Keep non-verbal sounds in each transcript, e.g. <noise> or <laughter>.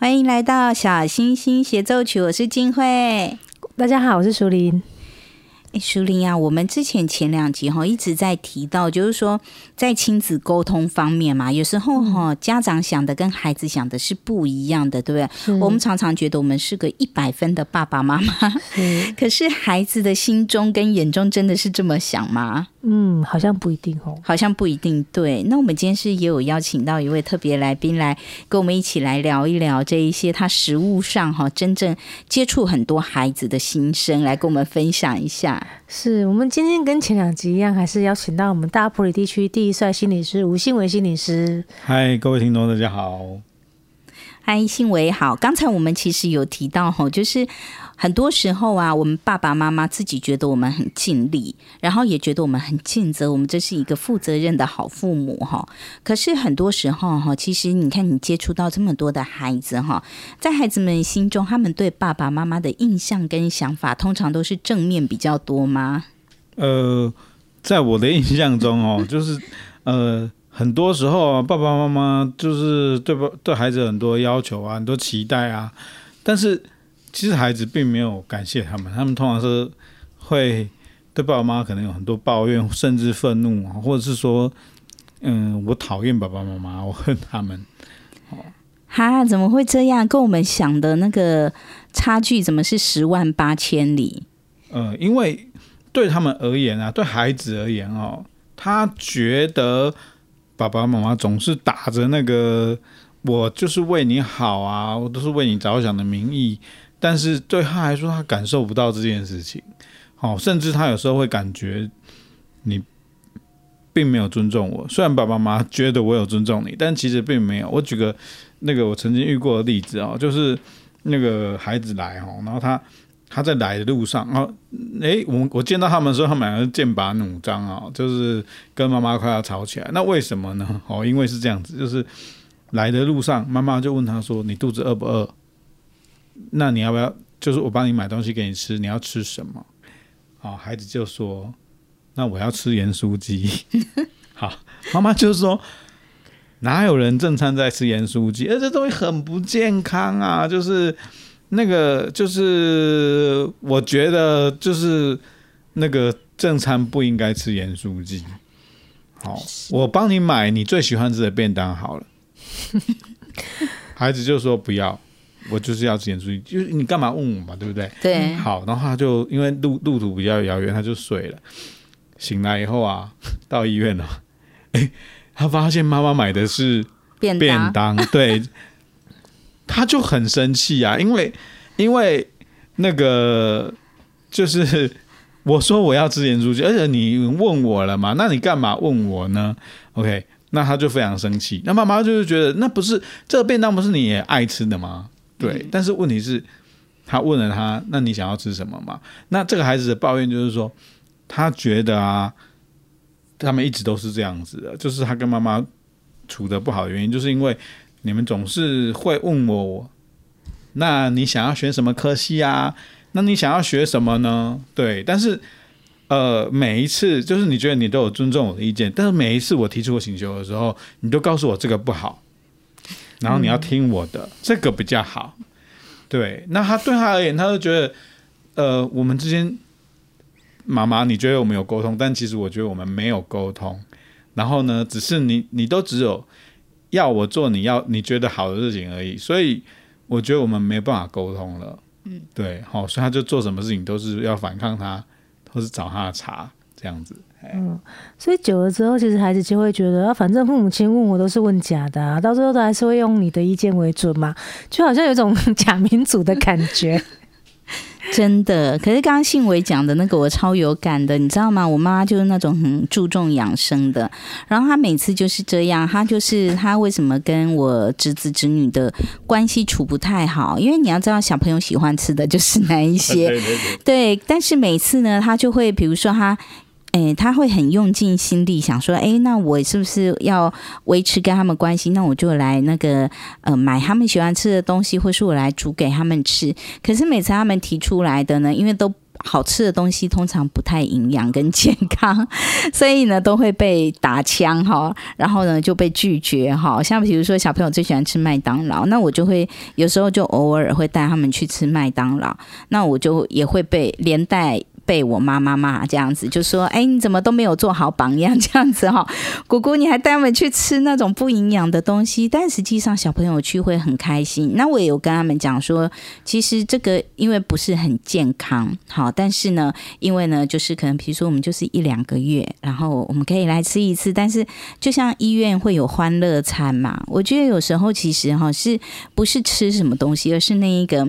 欢迎来到小星星协奏曲，我是金慧。大家好，我是淑铃。哎，淑铃啊，我们之前前两集哈一直在提到，就是说在亲子沟通方面嘛，有时候哈家长想的跟孩子想的是不一样的，对不对？我们常常觉得我们是个一百分的爸爸妈妈，<laughs> 可是孩子的心中跟眼中真的是这么想吗？嗯，好像不一定哦，好像不一定。对，那我们今天是也有邀请到一位特别来宾来跟我们一起来聊一聊这一些他实物上哈真正接触很多孩子的心声，来跟我们分享一下。是我们今天跟前两集一样，还是邀请到我们大埔里地区第一帅心理师吴信伟心理师。嗨，各位听众，大家好。嗨，信伟好。刚才我们其实有提到哈，就是。很多时候啊，我们爸爸妈妈自己觉得我们很尽力，然后也觉得我们很尽责，我们这是一个负责任的好父母哈。可是很多时候哈，其实你看你接触到这么多的孩子哈，在孩子们心中，他们对爸爸妈妈的印象跟想法，通常都是正面比较多吗？呃，在我的印象中哦，<laughs> 就是呃，很多时候啊，爸爸妈妈就是对不对孩子很多要求啊，很多期待啊，但是。其实孩子并没有感谢他们，他们通常是会对爸爸妈妈可能有很多抱怨，甚至愤怒，或者是说，嗯，我讨厌爸爸妈妈，我恨他们。哦，哈，怎么会这样？跟我们想的那个差距怎么是十万八千里？呃，因为对他们而言啊，对孩子而言哦，他觉得爸爸妈妈总是打着那个我就是为你好啊，我都是为你着想的名义。但是对他来说，他感受不到这件事情，好，甚至他有时候会感觉你并没有尊重我。虽然爸爸妈妈觉得我有尊重你，但其实并没有。我举个那个我曾经遇过的例子啊，就是那个孩子来哦，然后他他在来的路上，然后诶，我我见到他们的时候，他们两个剑拔弩张啊，就是跟妈妈快要吵起来。那为什么呢？哦，因为是这样子，就是来的路上，妈妈就问他说：“你肚子饿不饿？”那你要不要？就是我帮你买东西给你吃，你要吃什么？好，孩子就说：“那我要吃盐酥鸡。<laughs> ”好，妈妈就说：“哪有人正餐在吃盐酥鸡？而这东西很不健康啊！就是那个，就是我觉得，就是那个正餐不应该吃盐酥鸡。好，我帮你买你最喜欢吃的便当好了。<laughs> ”孩子就说：“不要。”我就是要直接出去，就是你干嘛问我嘛，对不对？对。好，然后他就因为路路途比较遥远，他就睡了。醒来以后啊，到医院了，哎，他发现妈妈买的是便当，便当对，他就很生气啊，因为因为那个就是我说我要吃盐酥鸡，而且你问我了嘛，那你干嘛问我呢？OK，那他就非常生气。那妈妈就是觉得，那不是这个便当不是你也爱吃的吗？对，但是问题是，他问了他，那你想要吃什么嘛？那这个孩子的抱怨就是说，他觉得啊，他们一直都是这样子的，就是他跟妈妈处的不好的原因，就是因为你们总是会问我，那你想要选什么科系啊？那你想要学什么呢？对，但是呃，每一次就是你觉得你都有尊重我的意见，但是每一次我提出我请求的时候，你都告诉我这个不好，然后你要听我的，嗯、这个比较好。对，那他对他而言，他就觉得呃，我们之间。妈妈，你觉得我们有沟通，但其实我觉得我们没有沟通。然后呢，只是你你都只有要我做你要你觉得好的事情而已，所以我觉得我们没办法沟通了。嗯，对，好，所以他就做什么事情都是要反抗他，或是找他的茬这样子。嗯，所以久了之后，其实孩子就会觉得，啊，反正父母亲问我都是问假的啊，到最后都还是会用你的意见为准嘛，就好像有种 <laughs> 假民主的感觉。<laughs> 真的，可是刚刚信伟讲的那个我超有感的，你知道吗？我妈妈就是那种很注重养生的，然后她每次就是这样，她就是她为什么跟我侄子侄女的关系处不太好？因为你要知道，小朋友喜欢吃的就是那一些，对，对，对，对，但是每次呢，她就会比如说她。诶，他会很用尽心力想说，诶，那我是不是要维持跟他们关系？那我就来那个呃买他们喜欢吃的东西，或是我来煮给他们吃。可是每次他们提出来的呢，因为都好吃的东西通常不太营养跟健康，<laughs> 所以呢都会被打枪哈，然后呢就被拒绝哈。像比如说小朋友最喜欢吃麦当劳，那我就会有时候就偶尔会带他们去吃麦当劳，那我就也会被连带。被我妈妈骂这样子，就说：“哎，你怎么都没有做好榜样？这样子哈，<laughs> 姑姑你还带我们去吃那种不营养的东西，但实际上小朋友去会很开心。那我也有跟他们讲说，其实这个因为不是很健康，好，但是呢，因为呢，就是可能比如说我们就是一两个月，然后我们可以来吃一次。但是就像医院会有欢乐餐嘛，我觉得有时候其实哈，是不是吃什么东西，而是那一个。”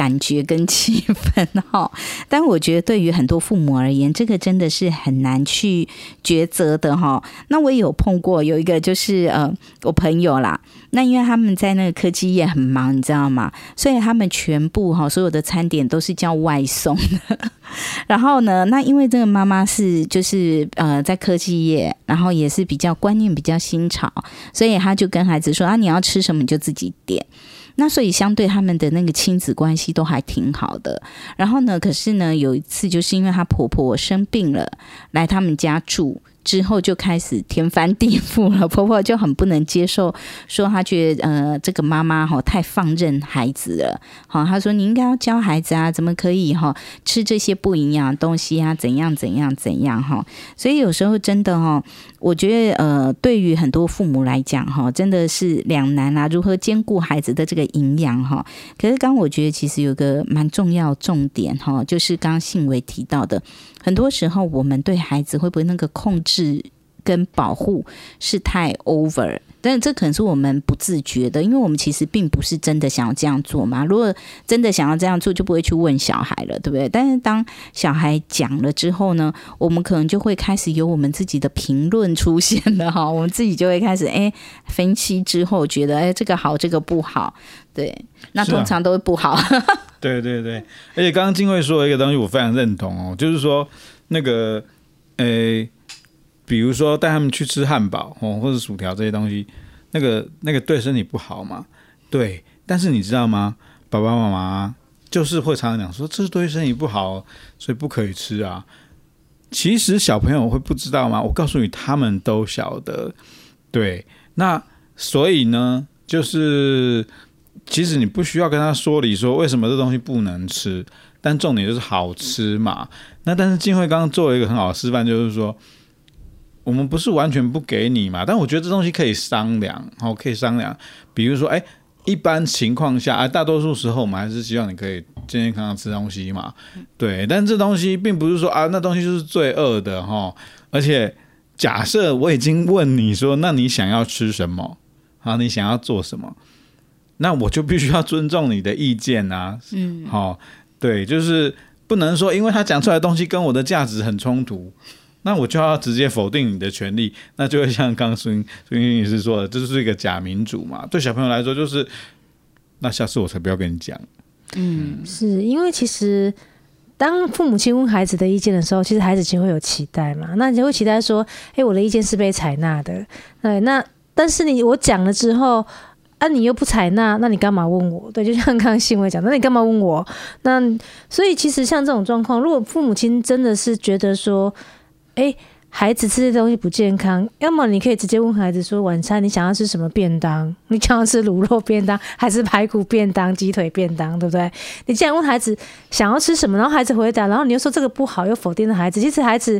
感觉跟气氛哈，<laughs> 但我觉得对于很多父母而言，这个真的是很难去抉择的哈。那我也有碰过，有一个就是呃，我朋友啦，那因为他们在那个科技业很忙，你知道吗？所以他们全部哈，所有的餐点都是叫外送的。<laughs> 然后呢，那因为这个妈妈是就是呃在科技业，然后也是比较观念比较新潮，所以他就跟孩子说啊，你要吃什么你就自己点。那所以相对他们的那个亲子关系都还挺好的。然后呢，可是呢，有一次就是因为她婆婆生病了，来他们家住。之后就开始天翻地覆了，婆婆就很不能接受，说她觉得呃这个妈妈哈太放任孩子了，好，她说你应该要教孩子啊，怎么可以哈吃这些不营养的东西啊，怎样怎样怎样哈，所以有时候真的哈，我觉得呃对于很多父母来讲哈，真的是两难啊，如何兼顾孩子的这个营养哈？可是刚我觉得其实有个蛮重要重点哈，就是刚刚信维提到的。很多时候，我们对孩子会不会那个控制跟保护是太 over？但是这可能是我们不自觉的，因为我们其实并不是真的想要这样做嘛。如果真的想要这样做，就不会去问小孩了，对不对？但是当小孩讲了之后呢，我们可能就会开始有我们自己的评论出现了哈。我们自己就会开始 <laughs> 哎分析之后，觉得哎这个好，这个不好，对，那通常都会不好。对对对，而且刚刚金慧说的一个东西，我非常认同哦，就是说那个，诶，比如说带他们去吃汉堡哦，或者薯条这些东西，那个那个对身体不好嘛，对。但是你知道吗？爸爸妈妈就是会常常讲说，这是对身体不好，所以不可以吃啊。其实小朋友会不知道吗？我告诉你，他们都晓得。对，那所以呢，就是。其实你不需要跟他说理，说为什么这东西不能吃，但重点就是好吃嘛。那但是静慧刚刚做了一个很好的示范，就是说我们不是完全不给你嘛，但我觉得这东西可以商量，好，可以商量。比如说，哎，一般情况下，哎，大多数时候我们还是希望你可以健健康康吃东西嘛，对。但这东西并不是说啊，那东西就是罪恶的哈。而且假设我已经问你说，那你想要吃什么？好，你想要做什么？那我就必须要尊重你的意见啊，嗯，好，对，就是不能说，因为他讲出来的东西跟我的价值很冲突，那我就要直接否定你的权利，那就会像刚刚孙孙女士说的，这就是一个假民主嘛。对小朋友来说，就是那下次我才不要跟你讲，嗯，是因为其实当父母亲问孩子的意见的时候，其实孩子其实会有期待嘛，那你就会期待说，哎，我的意见是被采纳的，对，那但是你我讲了之后。啊，你又不采纳，那你干嘛问我？对，就像刚刚新闻讲，那你干嘛问我？那所以其实像这种状况，如果父母亲真的是觉得说，哎，孩子吃这东西不健康，要么你可以直接问孩子说，晚餐你想要吃什么便当？<laughs> 你想要吃卤肉便当，还是排骨便当、鸡腿便当，对不对？你既然问孩子想要吃什么，然后孩子回答，然后你又说这个不好，又否定了孩子，其实孩子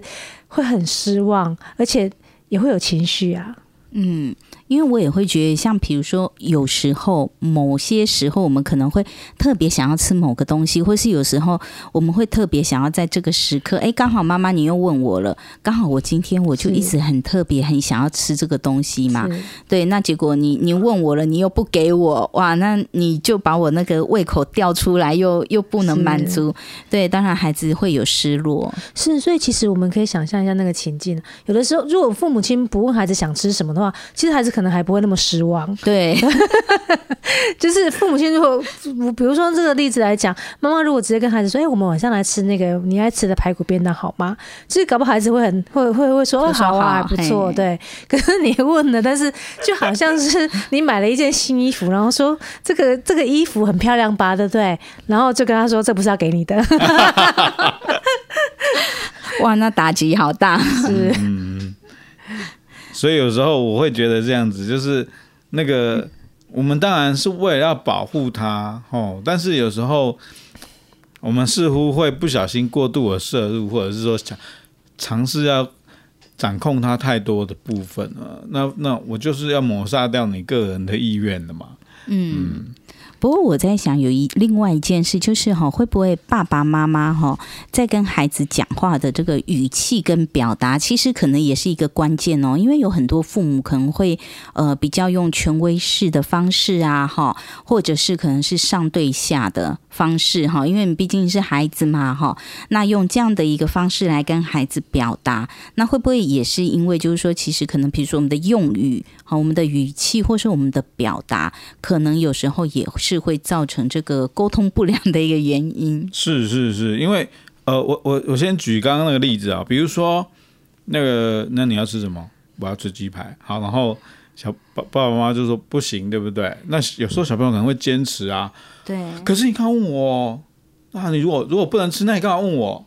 会很失望，而且也会有情绪啊。嗯。因为我也会觉得，像比如说，有时候某些时候，我们可能会特别想要吃某个东西，或是有时候我们会特别想要在这个时刻，哎，刚好妈妈你又问我了，刚好我今天我就一直很特别很想要吃这个东西嘛，对，那结果你你问我了，你又不给我，哇，那你就把我那个胃口调出来，又又不能满足，对，当然孩子会有失落，是，所以其实我们可以想象一下那个情境，有的时候如果父母亲不问孩子想吃什么的话，其实孩子可。可能还不会那么失望，对，<laughs> 就是父母亲如果，比如说这个例子来讲，妈妈如果直接跟孩子说：“哎、欸，我们晚上来吃那个你爱吃的排骨便当，好吗？”其实搞不好孩子会很会会会说：“哦，好啊，还不错。”对。<laughs> 可是你问了，但是就好像是你买了一件新衣服，然后说这个 <laughs> 这个衣服很漂亮吧，对不对？然后就跟他说：“这不是要给你的。”哇，那打击好大，是。所以有时候我会觉得这样子，就是那个我们当然是为了要保护它哦，但是有时候我们似乎会不小心过度的摄入，或者是说想尝试要掌控它太多的部分了。那那我就是要抹杀掉你个人的意愿的嘛。嗯。嗯不过我在想，有一另外一件事，就是哈，会不会爸爸妈妈哈在跟孩子讲话的这个语气跟表达，其实可能也是一个关键哦。因为有很多父母可能会呃比较用权威式的方式啊，哈，或者是可能是上对下的方式哈。因为你毕竟是孩子嘛，哈，那用这样的一个方式来跟孩子表达，那会不会也是因为就是说，其实可能比如说我们的用语好我们的语气，或是我们的表达，可能有时候也。是会造成这个沟通不良的一个原因。是是是，因为呃，我我我先举刚刚那个例子啊，比如说那个，那你要吃什么？我要吃鸡排。好，然后小爸爸爸妈妈就说不行，对不对？那有时候小朋友可能会坚持啊。对。可是你刚问我，那你如果如果不能吃，那你干嘛问我？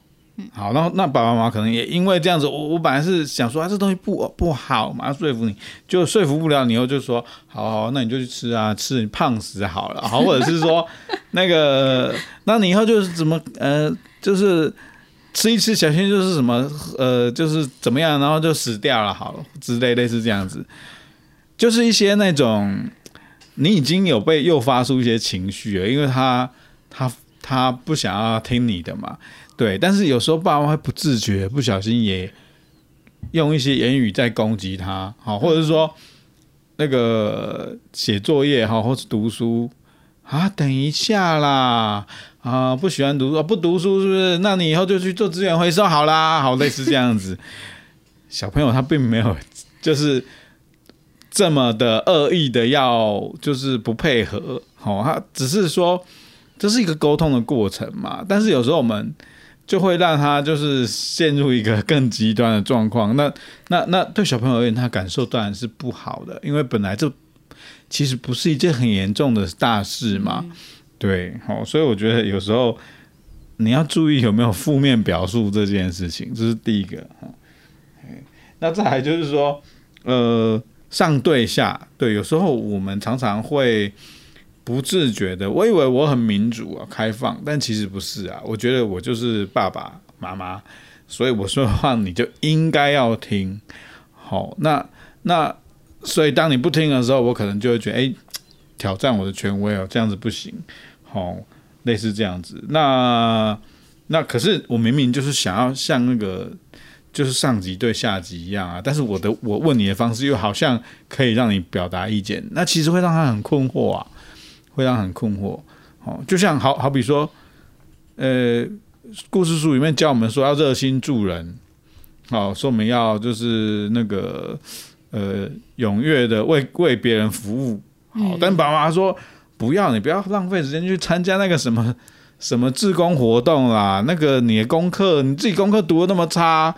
好，那那爸爸妈妈可能也因为这样子，我我本来是想说啊，这东西不不好嘛，要说服你，就说服不了你，以后就说好，好，那你就去吃啊，吃你胖死好了，好，或者是说 <laughs> 那个，那你以后就是怎么呃，就是吃一吃，小心就是什么呃，就是怎么样，然后就死掉了，好了之类类似这样子，就是一些那种你已经有被诱发出一些情绪了，因为他他他不想要听你的嘛。对，但是有时候爸妈会不自觉、不小心也用一些言语在攻击他，好，或者是说那个写作业哈，或是读书啊，等一下啦，啊，不喜欢读书，不读书是不是？那你以后就去做资源回收好啦，好，类似这样子。小朋友他并没有就是这么的恶意的要就是不配合，好，他只是说这是一个沟通的过程嘛。但是有时候我们。就会让他就是陷入一个更极端的状况。那那那对小朋友而言，他感受当然是不好的，因为本来这其实不是一件很严重的大事嘛。对，好，所以我觉得有时候你要注意有没有负面表述这件事情，这是第一个。那再来就是说，呃，上对下，对，有时候我们常常会。不自觉的，我以为我很民主啊，开放，但其实不是啊。我觉得我就是爸爸妈妈，所以我说的话你就应该要听。好，那那所以当你不听的时候，我可能就会觉得，哎，挑战我的权威哦，这样子不行。好，类似这样子。那那可是我明明就是想要像那个就是上级对下级一样啊，但是我的我问你的方式又好像可以让你表达意见，那其实会让他很困惑啊。会让很困惑，哦，就像好好比说，呃，故事书里面教我们说要热心助人，哦，说我们要就是那个呃踊跃的为为别人服务，好，但爸妈说不要，你不要浪费时间去参加那个什么什么志工活动啦，那个你的功课，你自己功课读的那么差，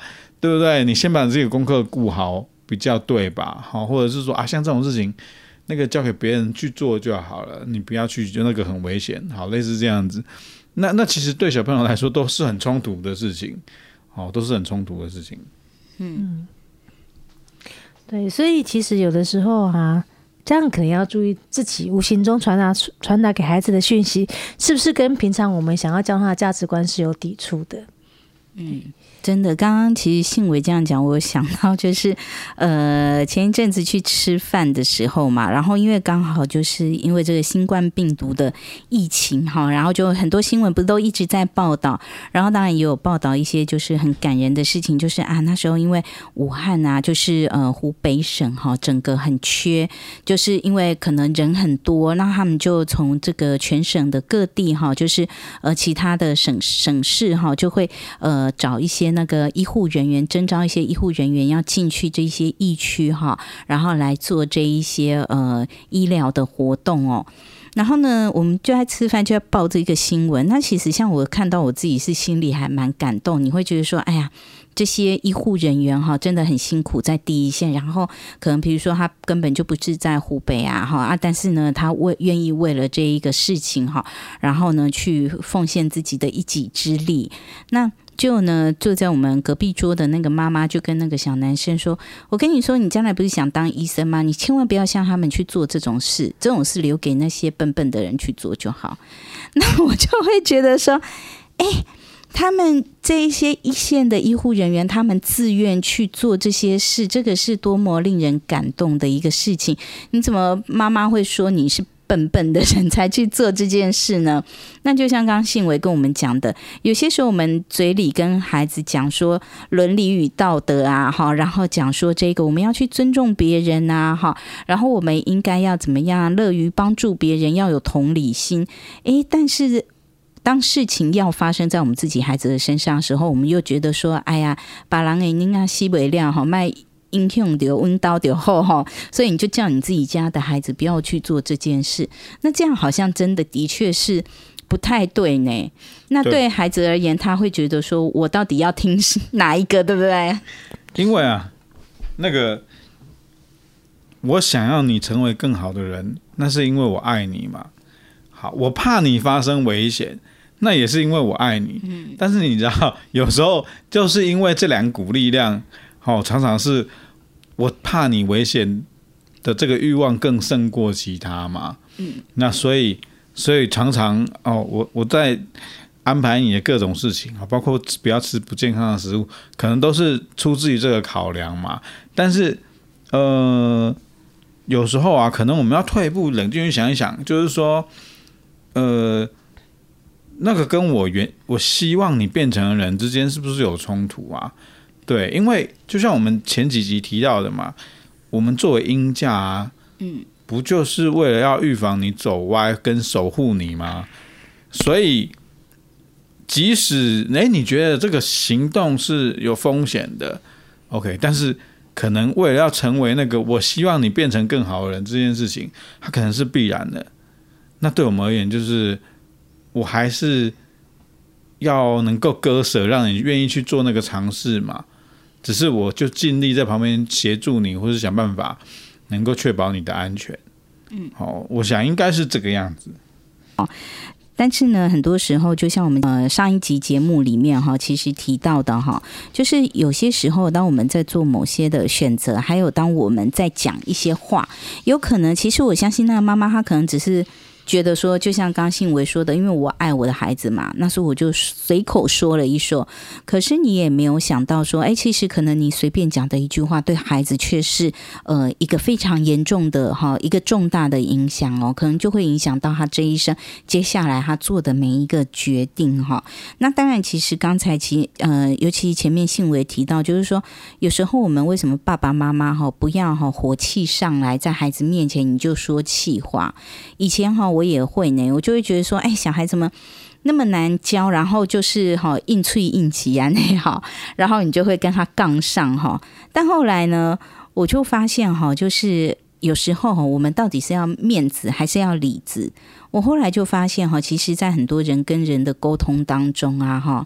对不对？你先把自己的功课顾好比较对吧？好，或者是说啊，像这种事情，那个交给别人去做就好了，你不要去，就那个很危险。好，类似这样子，那那其实对小朋友来说都是很冲突的事情，好，都是很冲突的事情。嗯，对，所以其实有的时候啊。这样可能要注意自己无形中传达传达给孩子的讯息，是不是跟平常我们想要教他的价值观是有抵触的？嗯。真的，刚刚其实信维这样讲，我想到就是，<laughs> 呃，前一阵子去吃饭的时候嘛，然后因为刚好就是因为这个新冠病毒的疫情哈，然后就很多新闻不是都一直在报道，然后当然也有报道一些就是很感人的事情，就是啊那时候因为武汉啊，就是呃湖北省哈，整个很缺，就是因为可能人很多，那他们就从这个全省的各地哈，就是呃其他的省省市哈，就会呃找一些。那个医护人员征召一些医护人员要进去这些疫区哈，然后来做这一些呃医疗的活动哦。然后呢，我们就在吃饭，就在报这个新闻。那其实像我看到我自己是心里还蛮感动。你会觉得说，哎呀，这些医护人员哈真的很辛苦，在第一线。然后可能比如说他根本就不是在湖北啊哈啊，但是呢，他为愿意为了这一个事情哈，然后呢去奉献自己的一己之力。那就呢，坐在我们隔壁桌的那个妈妈就跟那个小男生说：“我跟你说，你将来不是想当医生吗？你千万不要像他们去做这种事，这种事留给那些笨笨的人去做就好。<laughs> ”那我就会觉得说：“哎，他们这一些一线的医护人员，他们自愿去做这些事，这个是多么令人感动的一个事情。你怎么妈妈会说你是？”笨笨的人才去做这件事呢？<laughs> 那就像刚刚信维跟我们讲的，有些时候我们嘴里跟孩子讲说伦理与道德啊，哈，然后讲说这个我们要去尊重别人啊，哈，然后我们应该要怎么样，乐于帮助别人，要有同理心。诶，但是当事情要发生在我们自己孩子的身上的时候，我们又觉得说，哎呀，把狼给您啊，西北料哈卖。英雄的温刀的后哈，所以你就叫你自己家的孩子不要去做这件事。那这样好像真的的确是不太对呢。那对孩子而言，他会觉得说我到底要听哪一个，对不对？因为啊，那个我想要你成为更好的人，那是因为我爱你嘛。好，我怕你发生危险，那也是因为我爱你。嗯，但是你知道，有时候就是因为这两股力量，哦，常常是。我怕你危险的这个欲望更胜过其他嘛？嗯，那所以所以常常哦，我我在安排你的各种事情啊，包括不要吃不健康的食物，可能都是出自于这个考量嘛。但是呃，有时候啊，可能我们要退一步，冷静去想一想，就是说，呃，那个跟我原我希望你变成的人之间是不是有冲突啊？对，因为就像我们前几集提到的嘛，我们作为鹰架啊，嗯，不就是为了要预防你走歪跟守护你吗？所以，即使诶你觉得这个行动是有风险的，OK，但是可能为了要成为那个我希望你变成更好的人这件事情，它可能是必然的。那对我们而言，就是我还是要能够割舍，让你愿意去做那个尝试嘛。只是我就尽力在旁边协助你，或是想办法能够确保你的安全。嗯，好，我想应该是这个样子。哦，但是呢，很多时候就像我们呃上一集节目里面哈，其实提到的哈，就是有些时候当我们在做某些的选择，还有当我们在讲一些话，有可能其实我相信那个妈妈她可能只是。觉得说，就像刚信维说的，因为我爱我的孩子嘛，那时候我就随口说了一说。可是你也没有想到说，哎，其实可能你随便讲的一句话，对孩子却是呃一个非常严重的哈，一个重大的影响哦，可能就会影响到他这一生接下来他做的每一个决定哈。那当然，其实刚才其呃，尤其前面信维提到，就是说有时候我们为什么爸爸妈妈哈不要哈火气上来，在孩子面前你就说气话，以前哈。我也会呢，我就会觉得说，哎，小孩怎么那么难教？然后就是哈，硬脆硬气啊，那好，然后你就会跟他杠上哈。但后来呢，我就发现哈，就是有时候哈，我们到底是要面子还是要里子？我后来就发现哈，其实，在很多人跟人的沟通当中啊，哈。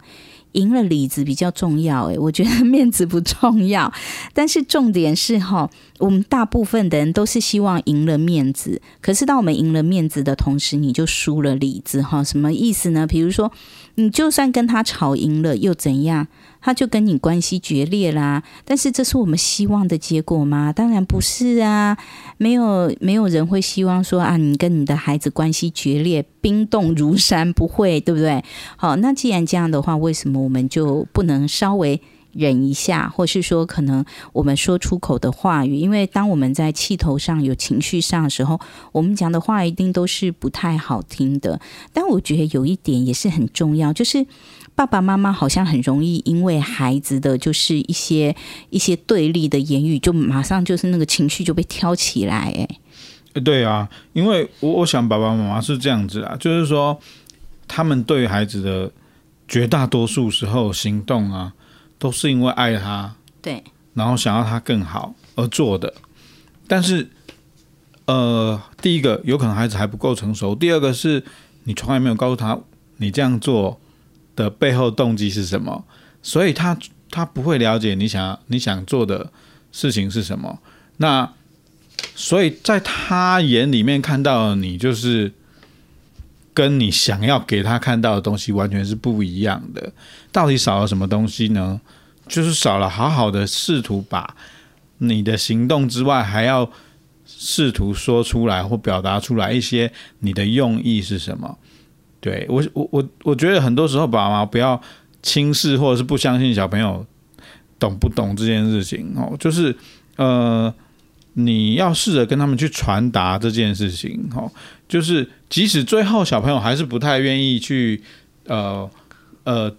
赢了里子比较重要，诶，我觉得面子不重要。<laughs> 但是重点是哈，我们大部分的人都是希望赢了面子。可是当我们赢了面子的同时，你就输了里子哈。什么意思呢？比如说，你就算跟他吵赢了，又怎样？他就跟你关系决裂啦，但是这是我们希望的结果吗？当然不是啊，没有没有人会希望说啊，你跟你的孩子关系决裂，冰冻如山，不会，对不对？好，那既然这样的话，为什么我们就不能稍微忍一下，或是说可能我们说出口的话语，因为当我们在气头上有情绪上的时候，我们讲的话一定都是不太好听的。但我觉得有一点也是很重要，就是。爸爸妈妈好像很容易因为孩子的就是一些一些对立的言语，就马上就是那个情绪就被挑起来，哎，对啊，因为我我想爸爸妈妈是这样子啊，就是说他们对孩子的绝大多数时候行动啊，都是因为爱他，对，然后想要他更好而做的。但是，呃，第一个有可能孩子还不够成熟，第二个是你从来没有告诉他你这样做的背后动机是什么？所以他他不会了解你想你想做的事情是什么。那所以在他眼里面看到的你，就是跟你想要给他看到的东西完全是不一样的。到底少了什么东西呢？就是少了好好的试图把你的行动之外，还要试图说出来或表达出来一些你的用意是什么。对我，我我我觉得很多时候，爸妈不要轻视或者是不相信小朋友懂不懂这件事情哦。就是呃，你要试着跟他们去传达这件事情哦。就是即使最后小朋友还是不太愿意去呃呃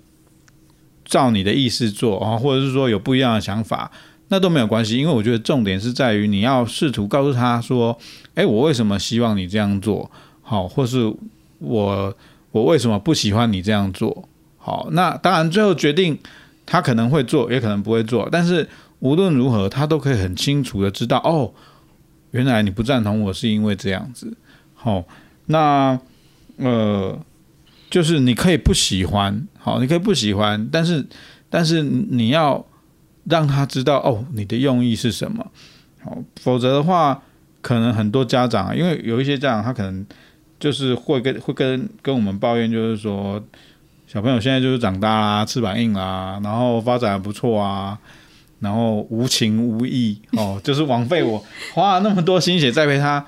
照你的意思做啊，或者是说有不一样的想法，那都没有关系，因为我觉得重点是在于你要试图告诉他说：“哎，我为什么希望你这样做？”好，或是我。我为什么不喜欢你这样做？好，那当然最后决定他可能会做，也可能不会做。但是无论如何，他都可以很清楚的知道，哦，原来你不赞同我是因为这样子。好，那呃，就是你可以不喜欢，好，你可以不喜欢，但是但是你要让他知道，哦，你的用意是什么。好，否则的话，可能很多家长，因为有一些家长他可能。就是会跟会跟跟我们抱怨，就是说小朋友现在就是长大啦，翅膀硬啦，然后发展还不错啊，然后无情无义哦，<laughs> 就是枉费我花了那么多心血栽培他。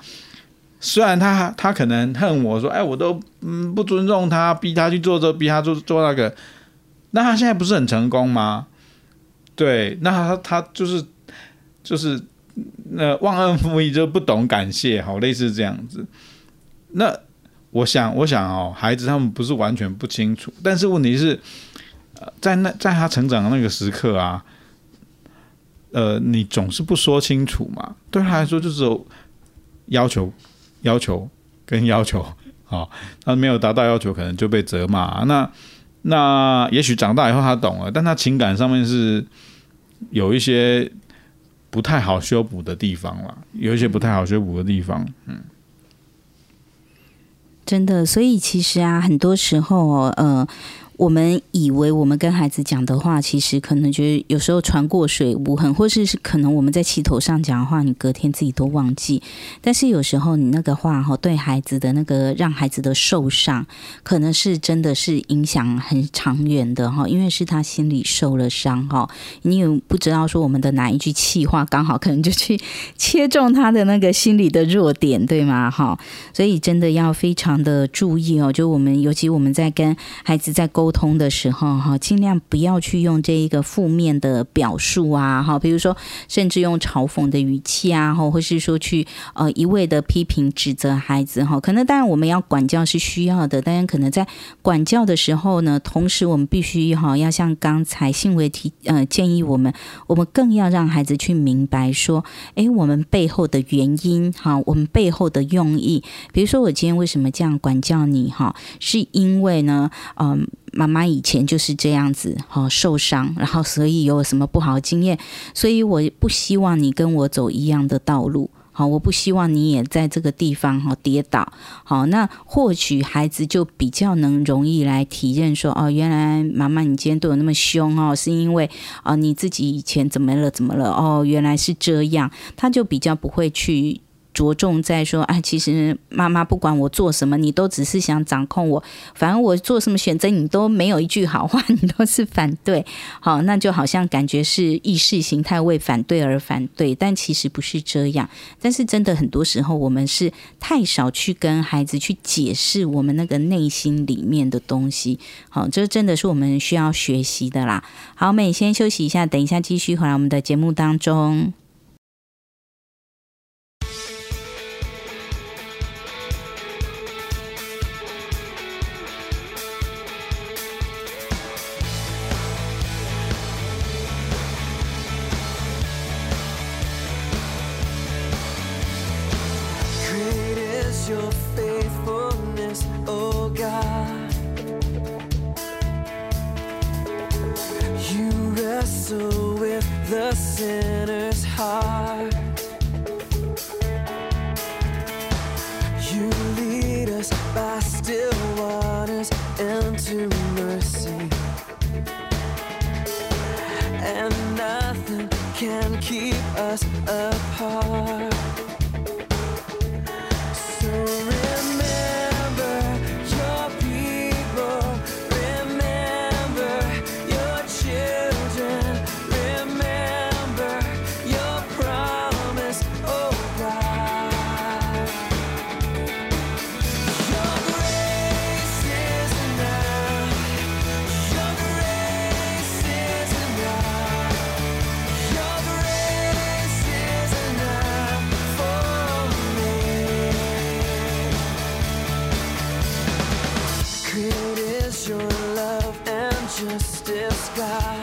虽然他他可能恨我说，哎，我都嗯不尊重他，逼他去做这，逼他做做那个，那他现在不是很成功吗？对，那他他就是就是那忘恩负义，就不懂感谢，好类似这样子。那我想，我想哦，孩子他们不是完全不清楚，但是问题是，在那在他成长的那个时刻啊，呃，你总是不说清楚嘛，对他来说就是有要求、要求跟要求，哦，他没有达到要求，可能就被责骂。那那也许长大以后他懂了，但他情感上面是有一些不太好修补的地方了，有一些不太好修补的地方，嗯。真的，所以其实啊，很多时候，呃。我们以为我们跟孩子讲的话，其实可能觉得有时候船过水无痕，或是是可能我们在气头上讲的话，你隔天自己都忘记。但是有时候你那个话哈，对孩子的那个让孩子的受伤，可能是真的是影响很长远的哈，因为是他心里受了伤哈。你也不知道说我们的哪一句气话，刚好可能就去切中他的那个心理的弱点，对吗？哈，所以真的要非常的注意哦。就我们尤其我们在跟孩子在沟。沟通的时候，哈，尽量不要去用这一个负面的表述啊，哈，比如说，甚至用嘲讽的语气啊，或或是说去呃一味的批评指责孩子，哈，可能当然我们要管教是需要的，但是可能在管教的时候呢，同时我们必须哈要像刚才信维提呃建议我们，我们更要让孩子去明白说，诶，我们背后的原因，哈，我们背后的用意，比如说我今天为什么这样管教你，哈，是因为呢，嗯。妈妈以前就是这样子，哈，受伤，然后所以有什么不好的经验，所以我不希望你跟我走一样的道路，好，我不希望你也在这个地方哈跌倒。好，那或许孩子就比较能容易来体认说，哦，原来妈妈你今天对我那么凶哦，是因为啊你自己以前怎么了怎么了？哦，原来是这样，他就比较不会去。着重在说，哎，其实妈妈不管我做什么，你都只是想掌控我。反正我做什么选择，你都没有一句好话，你都是反对。<laughs> 好，那就好像感觉是意识形态为反对而反对，但其实不是这样。但是真的很多时候，我们是太少去跟孩子去解释我们那个内心里面的东西。好，这真的是我们需要学习的啦。好，美先休息一下，等一下继续回来我们的节目当中。God, You wrestle with the sinner's heart. You lead us by still waters into mercy. And nothing can keep us apart. Surrender. God.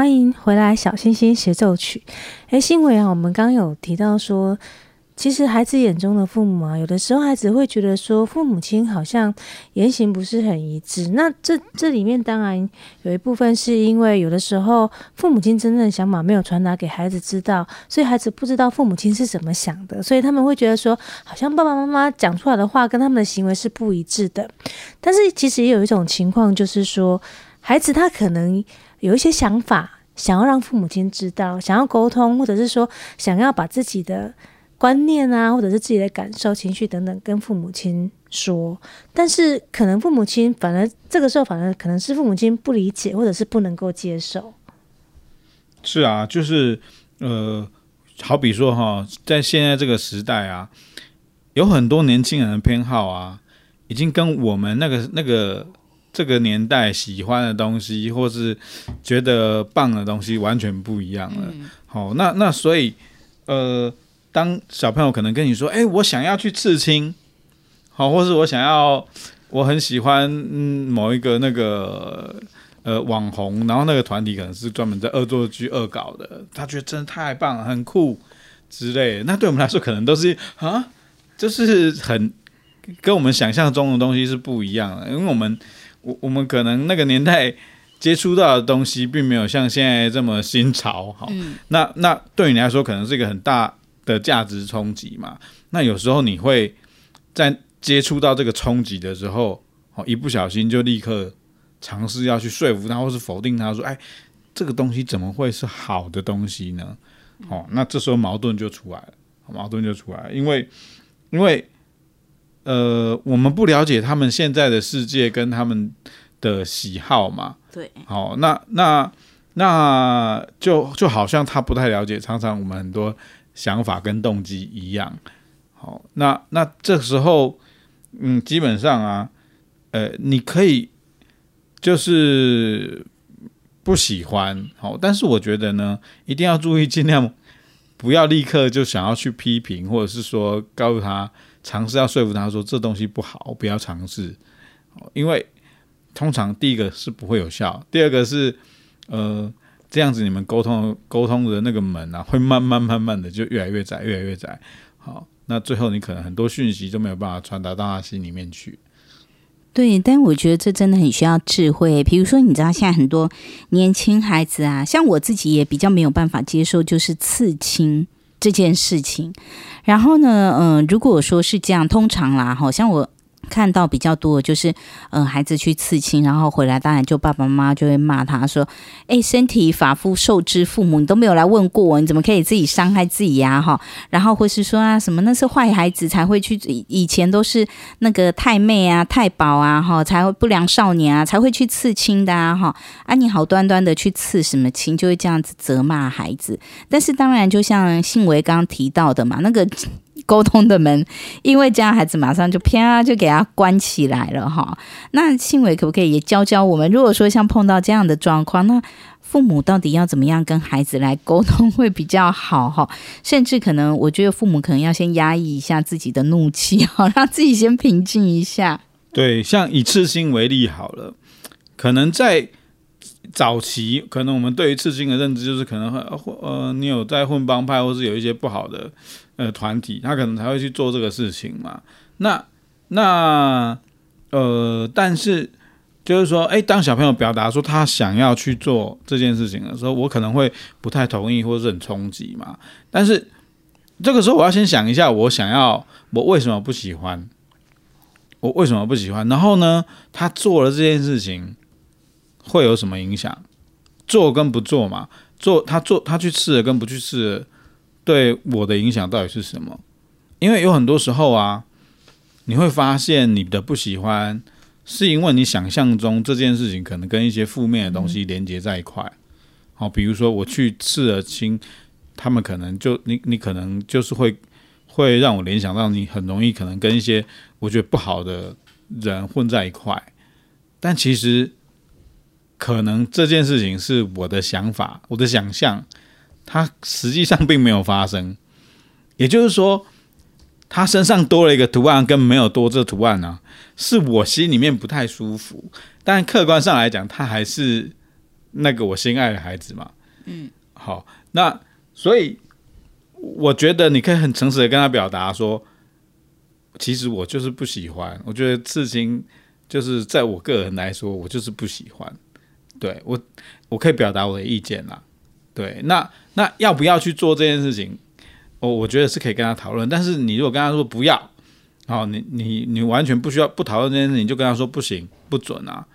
欢迎回来，小星星协奏曲。哎，新伟啊，我们刚刚有提到说，其实孩子眼中的父母啊，有的时候孩子会觉得说，父母亲好像言行不是很一致。那这这里面当然有一部分是因为有的时候父母亲真正的想法没有传达给孩子知道，所以孩子不知道父母亲是怎么想的，所以他们会觉得说，好像爸爸妈妈讲出来的话跟他们的行为是不一致的。但是其实也有一种情况，就是说孩子他可能有一些想法。想要让父母亲知道，想要沟通，或者是说想要把自己的观念啊，或者是自己的感受、情绪等等跟父母亲说，但是可能父母亲反而这个时候反而可能是父母亲不理解，或者是不能够接受。是啊，就是呃，好比说哈，在现在这个时代啊，有很多年轻人的偏好啊，已经跟我们那个那个。这个年代喜欢的东西，或是觉得棒的东西，完全不一样了。好、嗯哦，那那所以，呃，当小朋友可能跟你说：“哎，我想要去刺青。”好，或是我想要，我很喜欢嗯某一个那个呃网红，然后那个团体可能是专门在恶作剧恶搞的，他觉得真的太棒了，很酷之类的。那对我们来说，可能都是啊，就是很跟我们想象中的东西是不一样的，因为我们。我我们可能那个年代接触到的东西，并没有像现在这么新潮，好，嗯、那那对你来说，可能是一个很大的价值冲击嘛。那有时候你会在接触到这个冲击的时候，哦，一不小心就立刻尝试要去说服他，或是否定他说，哎，这个东西怎么会是好的东西呢？哦，那这时候矛盾就出来了，矛盾就出来了，因为因为。呃，我们不了解他们现在的世界跟他们的喜好嘛？对。好，那那那就就好像他不太了解，常常我们很多想法跟动机一样。好，那那这时候，嗯，基本上啊，呃，你可以就是不喜欢，好，但是我觉得呢，一定要注意，尽量不要立刻就想要去批评，或者是说告诉他。尝试要说服他说这东西不好，不要尝试，因为通常第一个是不会有效，第二个是呃这样子你们沟通沟通的那个门啊，会慢慢慢慢的就越来越窄，越来越窄。好，那最后你可能很多讯息就没有办法传达到他心里面去。对，但我觉得这真的很需要智慧。比如说，你知道现在很多年轻孩子啊，像我自己也比较没有办法接受，就是刺青这件事情。然后呢，嗯、如果说是这样，通常啦，好像我。看到比较多的就是，嗯、孩子去刺青，然后回来，当然就爸爸妈妈就会骂他说：“哎，身体发肤受之父母，你都没有来问过我，你怎么可以自己伤害自己呀、啊？”哈，然后或是说啊，什么那是坏孩子才会去，以前都是那个太妹啊、太保啊，哈，才会不良少年啊，才会去刺青的啊，哈，啊，你好端端的去刺什么青，就会这样子责骂孩子。但是当然，就像信维刚刚提到的嘛，那个。沟通的门，因为这样孩子马上就啪就给他关起来了哈。那庆伟可不可以也教教我们？如果说像碰到这样的状况，那父母到底要怎么样跟孩子来沟通会比较好哈？甚至可能，我觉得父母可能要先压抑一下自己的怒气哈，<laughs> 让自己先平静一下。对，像以刺青为例好了，可能在早期，可能我们对于刺青的认知就是可能会呃，你有在混帮派，或是有一些不好的。呃，团体他可能才会去做这个事情嘛。那那呃，但是就是说，哎，当小朋友表达说他想要去做这件事情的时候，我可能会不太同意或者是很冲击嘛。但是这个时候，我要先想一下，我想要，我为什么不喜欢？我为什么不喜欢？然后呢，他做了这件事情会有什么影响？做跟不做嘛？做他做他去试了跟不去试。对我的影响到底是什么？因为有很多时候啊，你会发现你的不喜欢，是因为你想象中这件事情可能跟一些负面的东西连接在一块。好，比如说我去刺了青，他们可能就你你可能就是会会让我联想到你很容易可能跟一些我觉得不好的人混在一块，但其实可能这件事情是我的想法，我的想象。它实际上并没有发生，也就是说，他身上多了一个图案，跟没有多这图案呢、啊，是我心里面不太舒服。但客观上来讲，他还是那个我心爱的孩子嘛。嗯，好，那所以我觉得你可以很诚实的跟他表达说，其实我就是不喜欢。我觉得刺青就是在我个人来说，我就是不喜欢。对我，我可以表达我的意见啦。对，那那要不要去做这件事情？我我觉得是可以跟他讨论。但是你如果跟他说不要，哦，你你你完全不需要不讨论这件事情，就跟他说不行不准啊。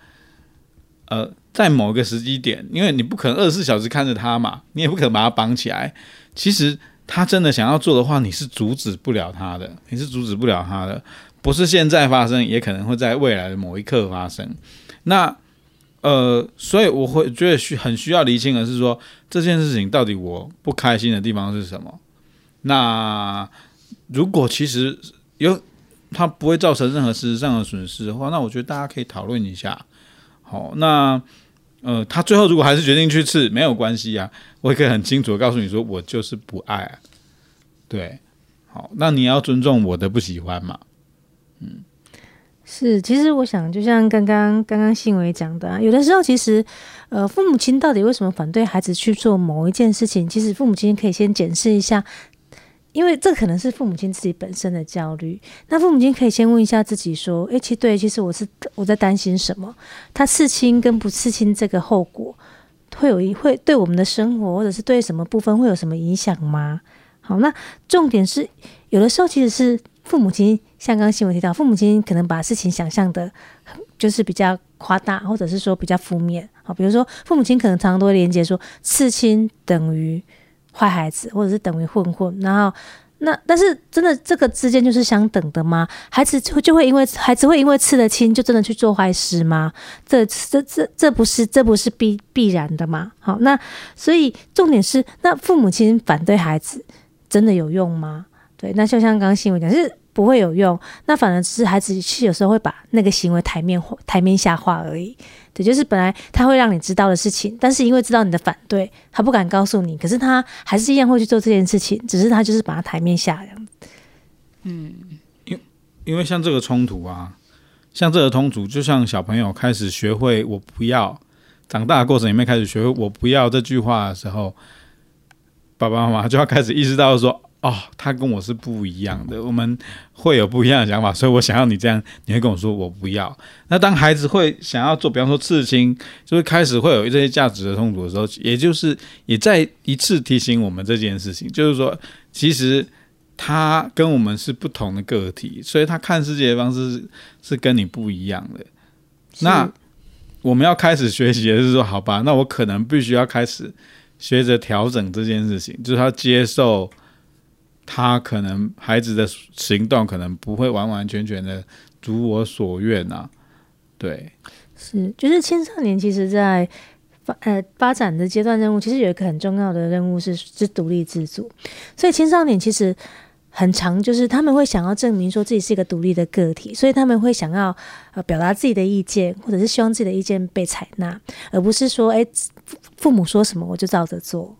呃，在某个时机点，因为你不可能二十四小时看着他嘛，你也不可能把他绑起来。其实他真的想要做的话，你是阻止不了他的，你是阻止不了他的。不是现在发生，也可能会在未来的某一刻发生。那呃，所以我会觉得需很需要厘清的是说，这件事情到底我不开心的地方是什么？那如果其实有他不会造成任何实质上的损失的话，那我觉得大家可以讨论一下。好，那呃，他最后如果还是决定去吃，没有关系啊，<laughs> 我也可以很清楚的告诉你说，我就是不爱。对，好，那你要尊重我的不喜欢嘛。嗯，是，其实我想，就像刚刚刚刚信伟讲的啊，有的时候其实，呃，父母亲到底为什么反对孩子去做某一件事情？其实父母亲可以先检视一下。因为这可能是父母亲自己本身的焦虑，那父母亲可以先问一下自己说：“诶，其实对，其实我是我在担心什么？他刺青跟不刺青这个后果会有一会对我们的生活，或者是对什么部分会有什么影响吗？”好，那重点是有的时候其实是父母亲，像刚新闻提到，父母亲可能把事情想象的，就是比较夸大，或者是说比较负面。好，比如说父母亲可能常常都会连接说刺青等于。坏孩子，或者是等于混混，然后那但是真的这个之间就是相等的吗？孩子就就会因为孩子会因为刺了青就真的去做坏事吗？这这这这不是这不是必必然的吗？好，那所以重点是，那父母亲反对孩子真的有用吗？对，那就像刚刚新闻讲，是。不会有用，那反而只是孩子是有时候会把那个行为台面台面下化而已。对，就是本来他会让你知道的事情，但是因为知道你的反对，他不敢告诉你，可是他还是一样会去做这件事情，只是他就是把它台面下这样子。嗯，因因为像这个冲突啊，像这个冲突，就像小朋友开始学会“我不要”，长大的过程里面开始学会“我不要”这句话的时候，爸爸妈妈就要开始意识到说。哦，他跟我是不一样的，我们会有不一样的想法，所以我想要你这样，你会跟我说我不要。那当孩子会想要做，比方说刺青，就是开始会有这些价值的冲突的时候，也就是也再一次提醒我们这件事情，就是说，其实他跟我们是不同的个体，所以他看世界的方式是，是跟你不一样的。那我们要开始学习的是说，好吧，那我可能必须要开始学着调整这件事情，就是他接受。他可能孩子的行动可能不会完完全全的如我所愿啊，对，是，就是青少年其实在发呃发展的阶段任务，其实有一个很重要的任务是是独立自主，所以青少年其实很长就是他们会想要证明说自己是一个独立的个体，所以他们会想要呃表达自己的意见，或者是希望自己的意见被采纳，而不是说哎父母说什么我就照着做。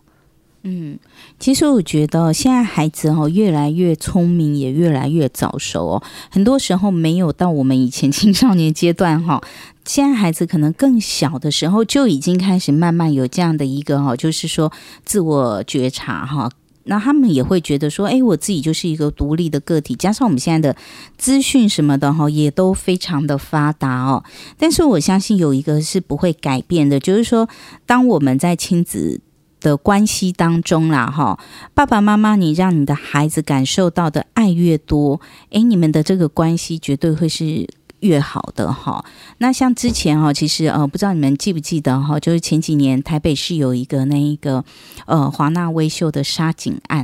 嗯，其实我觉得现在孩子哦越来越聪明，也越来越早熟哦。很多时候没有到我们以前青少年阶段哈，现在孩子可能更小的时候就已经开始慢慢有这样的一个哈，就是说自我觉察哈。那他们也会觉得说，哎，我自己就是一个独立的个体。加上我们现在的资讯什么的哈，也都非常的发达哦。但是我相信有一个是不会改变的，就是说，当我们在亲子。的关系当中啦，哈，爸爸妈妈，你让你的孩子感受到的爱越多，诶，你们的这个关系绝对会是越好的哈。那像之前哈，其实呃，不知道你们记不记得哈，就是前几年台北市有一个那一个呃华纳威秀的杀警案。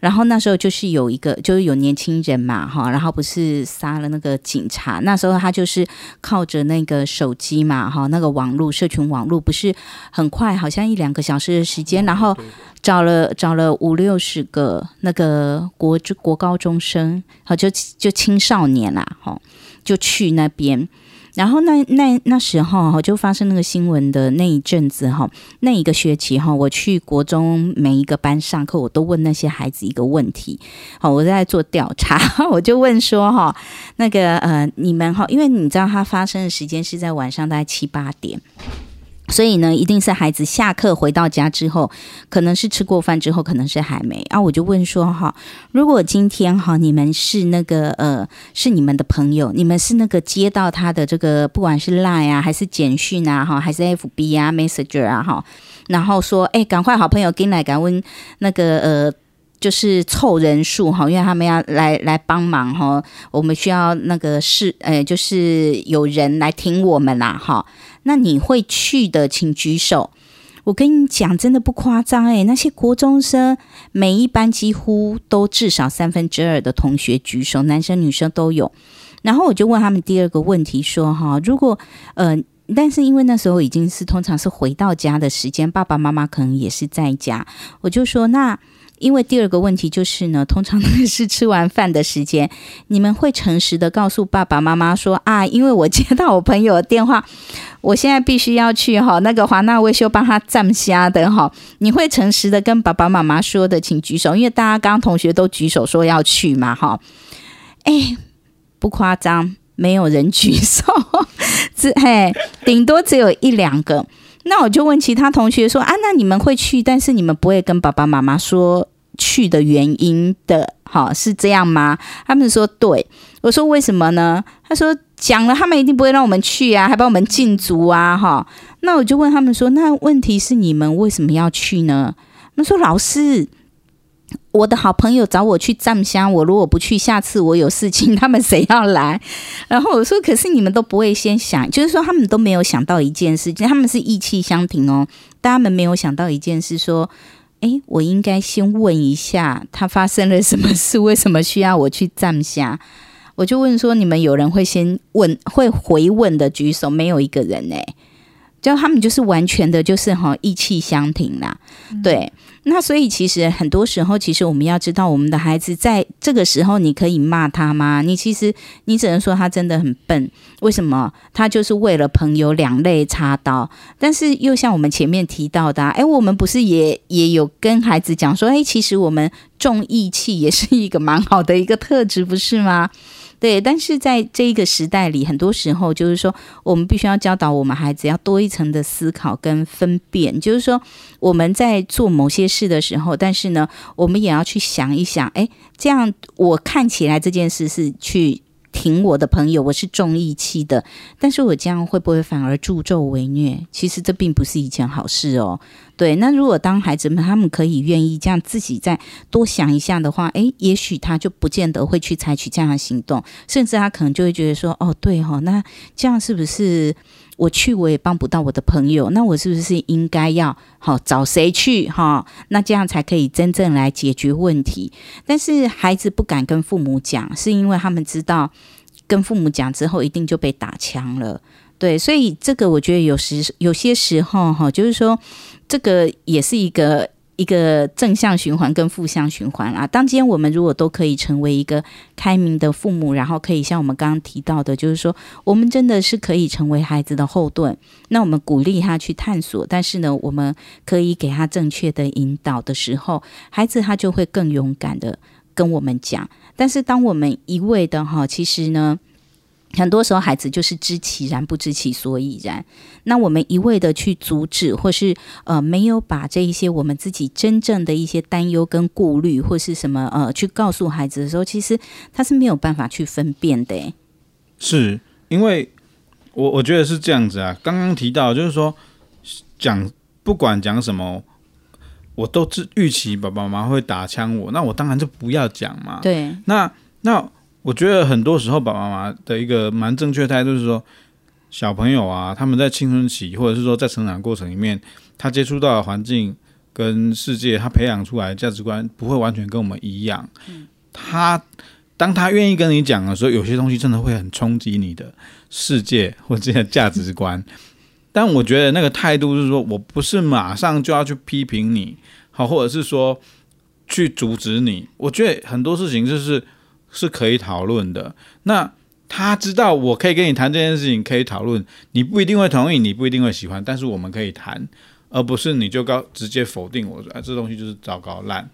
然后那时候就是有一个，就是有年轻人嘛，哈，然后不是杀了那个警察。那时候他就是靠着那个手机嘛，哈，那个网络社群网络不是很快，好像一两个小时的时间，然后找了找了五六十个那个国国高中生，好就就青少年啦，哈，就去那边。然后那那那时候哈，就发生那个新闻的那一阵子哈，那一个学期哈，我去国中每一个班上课，我都问那些孩子一个问题，好，我在做调查，<laughs> 我就问说哈，那个呃，你们哈，因为你知道它发生的时间是在晚上大概七八点，所以呢，一定是孩子下课回到家之后，可能是吃过饭之后，可能是还没啊。我就问说哈，如果今天哈，你们是那个呃，是你们的朋友，你们是那个接到他的这个，不管是 Line 啊，还是简讯啊，哈，还是 FB 啊，Messenger 啊，哈，然后说，哎，赶快好朋友进来，赶问那个呃。就是凑人数哈，因为他们要来来帮忙哈，我们需要那个是呃，就是有人来听我们啦哈。那你会去的，请举手。我跟你讲，真的不夸张诶，那些国中生每一班几乎都至少三分之二的同学举手，男生女生都有。然后我就问他们第二个问题说哈，如果呃，但是因为那时候已经是通常是回到家的时间，爸爸妈妈可能也是在家，我就说那。因为第二个问题就是呢，<laughs> 通常都是吃完饭的时间，你们会诚实的告诉爸爸妈妈说啊，因为我接到我朋友的电话，<laughs> 我现在必须要去哈，那个华纳维修帮他站虾的哈，你会诚实的跟爸爸妈妈说的，请举手，因为大家刚刚同学都举手说要去嘛哈，哎，不夸张，没有人举手，<laughs> 只嘿，顶多只有一两个。那我就问其他同学说啊，那你们会去，但是你们不会跟爸爸妈妈说去的原因的，哈，是这样吗？他们说对，我说为什么呢？他说讲了，他们一定不会让我们去啊，还帮我们禁足啊，哈。那我就问他们说，那问题是你们为什么要去呢？他们说老师。我的好朋友找我去站香，我如果不去，下次我有事情，<laughs> 他们谁要来？然后我说，可是你们都不会先想，就是说他们都没有想到一件事情，他们是意气相挺哦，但他们没有想到一件事，说，诶，我应该先问一下他发生了什么事，为什么需要我去站香？我就问说，你们有人会先问，会回问的举手，没有一个人诶，就他们就是完全的，就是哈意气相挺啦，对。那所以其实很多时候，其实我们要知道，我们的孩子在这个时候，你可以骂他吗？你其实你只能说他真的很笨。为什么？他就是为了朋友两肋插刀。但是又像我们前面提到的，哎，我们不是也也有跟孩子讲说，哎，其实我们重义气也是一个蛮好的一个特质，不是吗？对，但是在这一个时代里，很多时候就是说，我们必须要教导我们孩子要多一层的思考跟分辨。就是说，我们在做某些事的时候，但是呢，我们也要去想一想，哎，这样我看起来这件事是去。挺我的朋友，我是重义气的，但是我这样会不会反而助纣为虐？其实这并不是一件好事哦。对，那如果当孩子们他们可以愿意这样自己再多想一下的话，诶，也许他就不见得会去采取这样的行动，甚至他可能就会觉得说，哦，对哈、哦，那这样是不是？我去我也帮不到我的朋友，那我是不是应该要好找谁去哈？那这样才可以真正来解决问题。但是孩子不敢跟父母讲，是因为他们知道跟父母讲之后一定就被打枪了。对，所以这个我觉得有时有些时候哈，就是说这个也是一个。一个正向循环跟负向循环啊，当今天我们如果都可以成为一个开明的父母，然后可以像我们刚刚提到的，就是说我们真的是可以成为孩子的后盾。那我们鼓励他去探索，但是呢，我们可以给他正确的引导的时候，孩子他就会更勇敢的跟我们讲。但是当我们一味的哈，其实呢。很多时候，孩子就是知其然不知其所以然。那我们一味的去阻止，或是呃没有把这一些我们自己真正的一些担忧跟顾虑，或是什么呃去告诉孩子的时候，其实他是没有办法去分辨的。是因为我我觉得是这样子啊。刚刚提到就是说，讲不管讲什么，我都是预期爸爸妈妈会打枪我，那我当然就不要讲嘛。对，那那。我觉得很多时候，爸爸妈妈的一个蛮正确态度是说，小朋友啊，他们在青春期或者是说在成长过程里面，他接触到的环境跟世界，他培养出来的价值观不会完全跟我们一样。他当他愿意跟你讲的时候，有些东西真的会很冲击你的世界或者价值观。但我觉得那个态度是说，我不是马上就要去批评你，好，或者是说去阻止你。我觉得很多事情就是。是可以讨论的。那他知道我可以跟你谈这件事情，可以讨论。你不一定会同意，你不一定会喜欢，但是我们可以谈，而不是你就告直接否定我说，哎，这东西就是糟糕烂。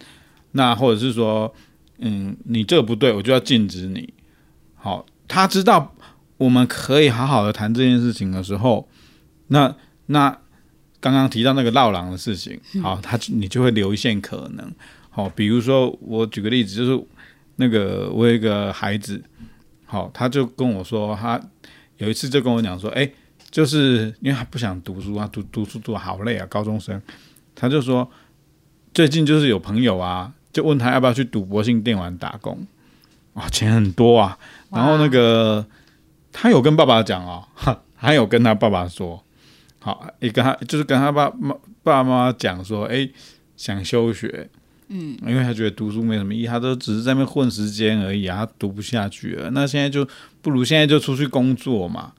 那或者是说，嗯，你这个不对，我就要禁止你。好，他知道我们可以好好的谈这件事情的时候，那那刚刚提到那个绕狼的事情，好，他你就会留一线可能。好，比如说我举个例子，就是那个我有一个孩子，好，他就跟我说，他有一次就跟我讲说，哎，就是因为他不想读书啊，读读书读好累啊，高中生，他就说最近就是有朋友啊，就问他要不要去赌博性电玩打工，哇，钱很多啊，然后那个他有跟爸爸讲哦，<laughs> 还有跟他爸爸说。好，也跟他就是跟他爸妈爸爸妈妈讲说，哎、想休学，嗯，因为他觉得读书没什么意义，他都只是在那边混时间而已啊，他读不下去了。那现在就不如现在就出去工作嘛。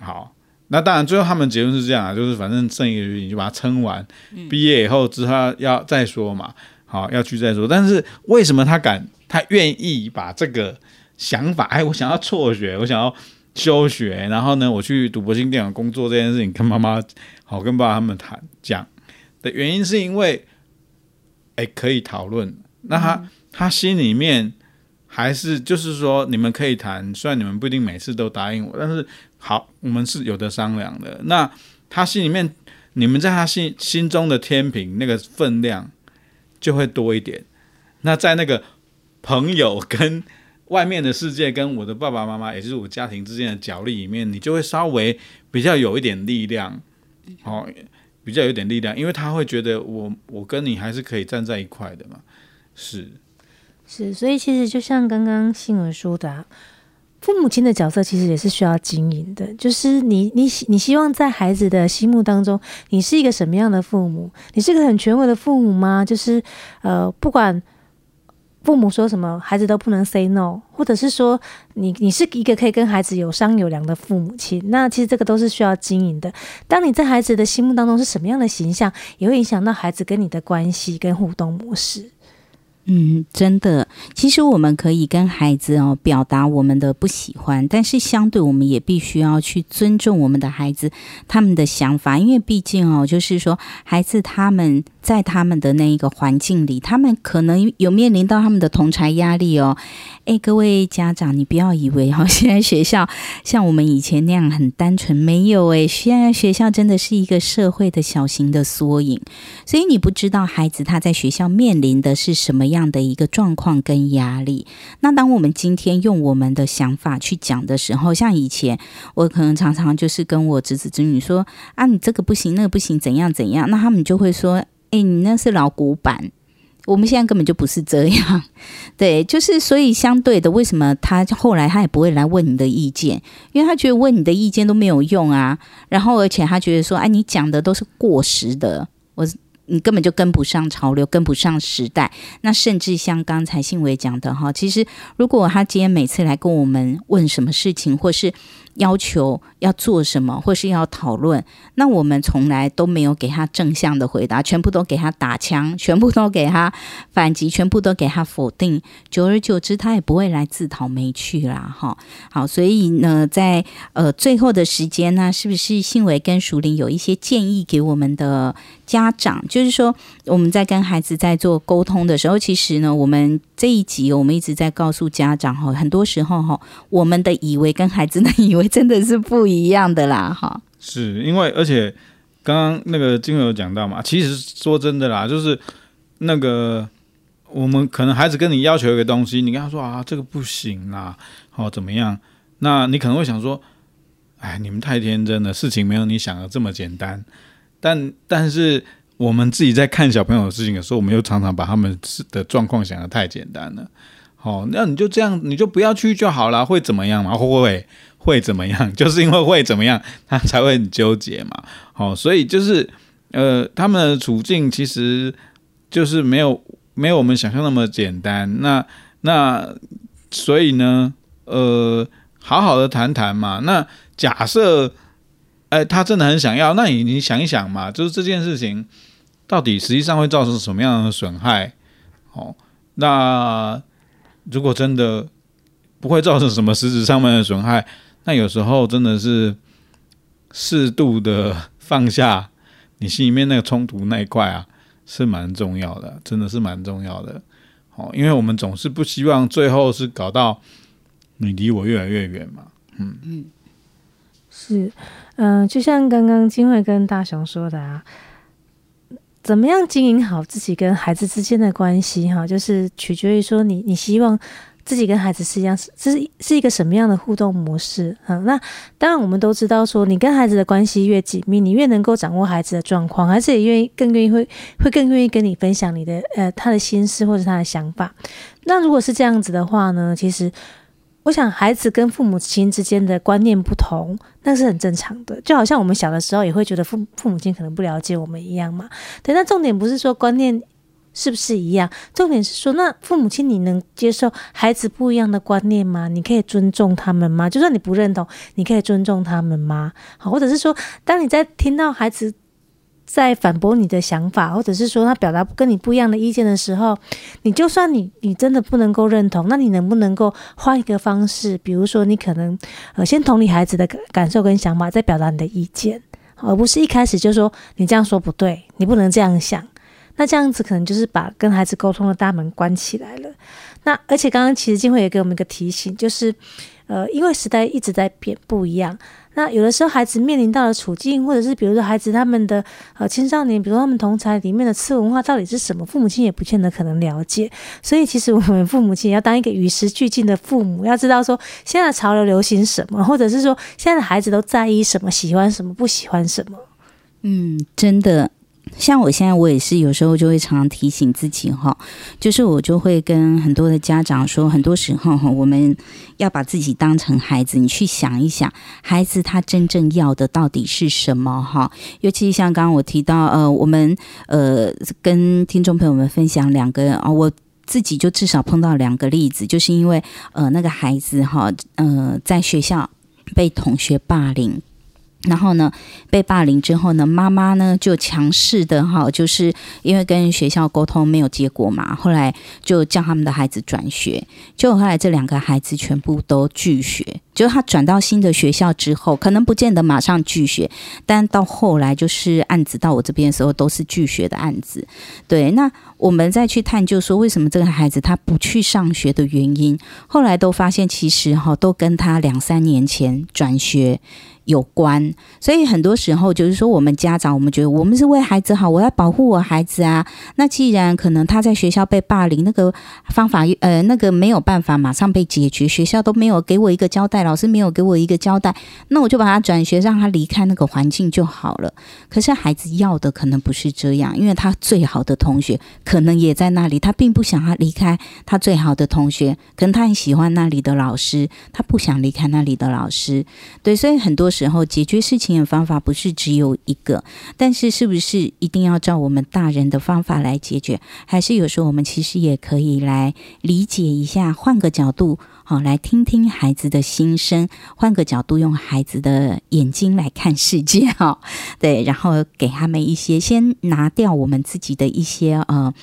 好，那当然最后他们结论是这样啊，就是反正剩一个月你就把它撑完，毕业以后之后要再说嘛。好，要去再说。但是为什么他敢，他愿意把这个想法，哎，我想要辍学，我想要。休学，然后呢，我去赌博性电玩工作这件事情，跟妈妈好跟爸爸他们谈讲的原因，是因为，哎，可以讨论。那他、嗯、他心里面还是就是说，你们可以谈，虽然你们不一定每次都答应我，但是好，我们是有的商量的。那他心里面，你们在他心心中的天平那个分量就会多一点。那在那个朋友跟外面的世界跟我的爸爸妈妈，也就是我家庭之间的角力里面，你就会稍微比较有一点力量，哦，比较有点力量，因为他会觉得我我跟你还是可以站在一块的嘛，是是，所以其实就像刚刚新闻说的，父母亲的角色其实也是需要经营的，就是你你你希望在孩子的心目当中，你是一个什么样的父母？你是个很权威的父母吗？就是呃，不管。父母说什么，孩子都不能 say no，或者是说你你是一个可以跟孩子有商有量的父母亲，那其实这个都是需要经营的。当你在孩子的心目当中是什么样的形象，也会影响到孩子跟你的关系跟互动模式。嗯，真的，其实我们可以跟孩子哦表达我们的不喜欢，但是相对我们也必须要去尊重我们的孩子他们的想法，因为毕竟哦，就是说孩子他们在他们的那一个环境里，他们可能有面临到他们的同侪压力哦。哎，各位家长，你不要以为哈，现在学校像我们以前那样很单纯，没有哎，现在学校真的是一个社会的小型的缩影，所以你不知道孩子他在学校面临的是什么样。这样的一个状况跟压力，那当我们今天用我们的想法去讲的时候，像以前我可能常常就是跟我侄子侄女说啊，你这个不行，那个不行，怎样怎样，那他们就会说，哎，你那是老古板，<laughs> 我们现在根本就不是这样，<laughs> 对，就是所以相对的，为什么他后来他也不会来问你的意见？因为他觉得问你的意见都没有用啊，然后而且他觉得说，哎，你讲的都是过时的，我。你根本就跟不上潮流，跟不上时代。那甚至像刚才信伟讲的哈，其实如果他今天每次来跟我们问什么事情，或是要求要做什么，或是要讨论，那我们从来都没有给他正向的回答，全部都给他打枪，全部都给他反击，全部都给他否定。久而久之，他也不会来自讨没趣啦。哈，好，所以呢，在呃最后的时间呢，是不是信维跟熟林有一些建议给我们的家长？就是说，我们在跟孩子在做沟通的时候，其实呢，我们这一集我们一直在告诉家长哈，很多时候哈，我们的以为跟孩子的以为。真的是不一样的啦，哈！是因为，而且刚刚那个金友讲到嘛，其实说真的啦，就是那个我们可能孩子跟你要求一个东西，你跟他说啊，这个不行啦，哦怎么样？那你可能会想说，哎，你们太天真了，事情没有你想的这么简单。但但是我们自己在看小朋友的事情的时候，我们又常常把他们的状况想得太简单了。好，那你就这样，你就不要去就好了，会怎么样嘛？会会？会怎么样？<laughs> 就是因为会怎么样，他才会很纠结嘛。好，所以就是呃，他们的处境其实就是没有没有我们想象那么简单。那那所以呢，呃，好好的谈谈嘛。那假设哎，他真的很想要，那你你想一想嘛，就是这件事情到底实际上会造成什么样的损害？哦，那如果真的不会造成什么实质上面的损害。那有时候真的是适度的放下你心里面那个冲突那一块啊，是蛮重要的，真的是蛮重要的。哦，因为我们总是不希望最后是搞到你离我越来越远嘛。嗯嗯，是，嗯、就像刚刚金慧跟大雄说的啊，怎么样经营好自己跟孩子之间的关系哈，就是取决于说你你希望。自己跟孩子是一样，是是是一个什么样的互动模式？嗯，那当然我们都知道，说你跟孩子的关系越紧密，你越能够掌握孩子的状况，孩子也愿意更愿意会会更愿意跟你分享你的呃他的心事或者他的想法。那如果是这样子的话呢，其实我想孩子跟父母亲之间的观念不同，那是很正常的。就好像我们小的时候也会觉得父父母亲可能不了解我们一样嘛。对，那重点不是说观念。是不是一样？重点是说，那父母亲，你能接受孩子不一样的观念吗？你可以尊重他们吗？就算你不认同，你可以尊重他们吗？好，或者是说，当你在听到孩子在反驳你的想法，或者是说他表达跟你不一样的意见的时候，你就算你你真的不能够认同，那你能不能够换一个方式？比如说，你可能呃先同理孩子的感受跟想法，再表达你的意见，而不是一开始就说你这样说不对，你不能这样想。那这样子可能就是把跟孩子沟通的大门关起来了。那而且刚刚其实金慧也给我们一个提醒，就是呃，因为时代一直在变，不一样。那有的时候孩子面临到的处境，或者是比如说孩子他们的呃青少年，比如说他们同才里面的次文化到底是什么，父母亲也不见得可能了解。所以其实我们父母亲要当一个与时俱进的父母，要知道说现在的潮流流行什么，或者是说现在的孩子都在意什么，喜欢什么，不喜欢什么。嗯，真的。像我现在，我也是有时候就会常常提醒自己哈，就是我就会跟很多的家长说，很多时候哈，我们要把自己当成孩子，你去想一想，孩子他真正要的到底是什么哈？尤其像刚刚我提到，呃，我们呃跟听众朋友们分享两个啊，我自己就至少碰到两个例子，就是因为呃那个孩子哈，呃在学校被同学霸凌。然后呢，被霸凌之后呢，妈妈呢就强势的哈，就是因为跟学校沟通没有结果嘛，后来就叫他们的孩子转学，结果后来这两个孩子全部都拒学。就是他转到新的学校之后，可能不见得马上拒学，但到后来就是案子到我这边的时候，都是拒学的案子。对，那我们再去探究说，为什么这个孩子他不去上学的原因，后来都发现其实哈，都跟他两三年前转学。有关，所以很多时候就是说，我们家长，我们觉得我们是为孩子好，我要保护我孩子啊。那既然可能他在学校被霸凌，那个方法呃，那个没有办法马上被解决，学校都没有给我一个交代了，老师没有给我一个交代，那我就把他转学，让他离开那个环境就好了。可是孩子要的可能不是这样，因为他最好的同学可能也在那里，他并不想他离开他最好的同学，可能他很喜欢那里的老师，他不想离开那里的老师。对，所以很多时。候解决事情的方法不是只有一个，但是是不是一定要照我们大人的方法来解决？还是有时候我们其实也可以来理解一下，换个角度，好，来听听孩子的心声，换个角度用孩子的眼睛来看世界，<laughs> 哈，对，然后给他们一些，先拿掉我们自己的一些呃。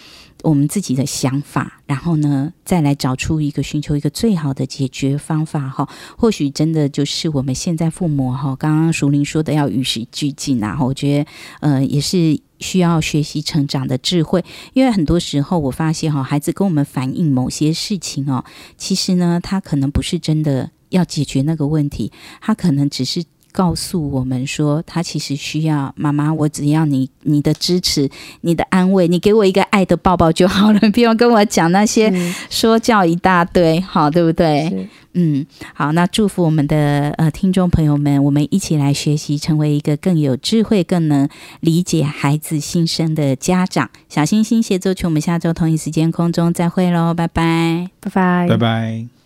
我们自己的想法，然后呢，再来找出一个寻求一个最好的解决方法哈。或许真的就是我们现在父母哈，刚刚淑铃说的要与时俱进啊。我觉得呃也是需要学习成长的智慧，因为很多时候我发现哈，孩子跟我们反映某些事情哦，其实呢，他可能不是真的要解决那个问题，他可能只是。告诉我们说，他其实需要妈妈，我只要你你的支持，你的安慰，你给我一个爱的抱抱就好了，<laughs> 不用跟我讲那些说教一大堆，好，对不对？嗯，好，那祝福我们的呃听众朋友们，我们一起来学习，成为一个更有智慧、更能理解孩子心声的家长。小星星协奏曲，我们下周同一时间空中再会喽，拜拜，拜拜，拜拜。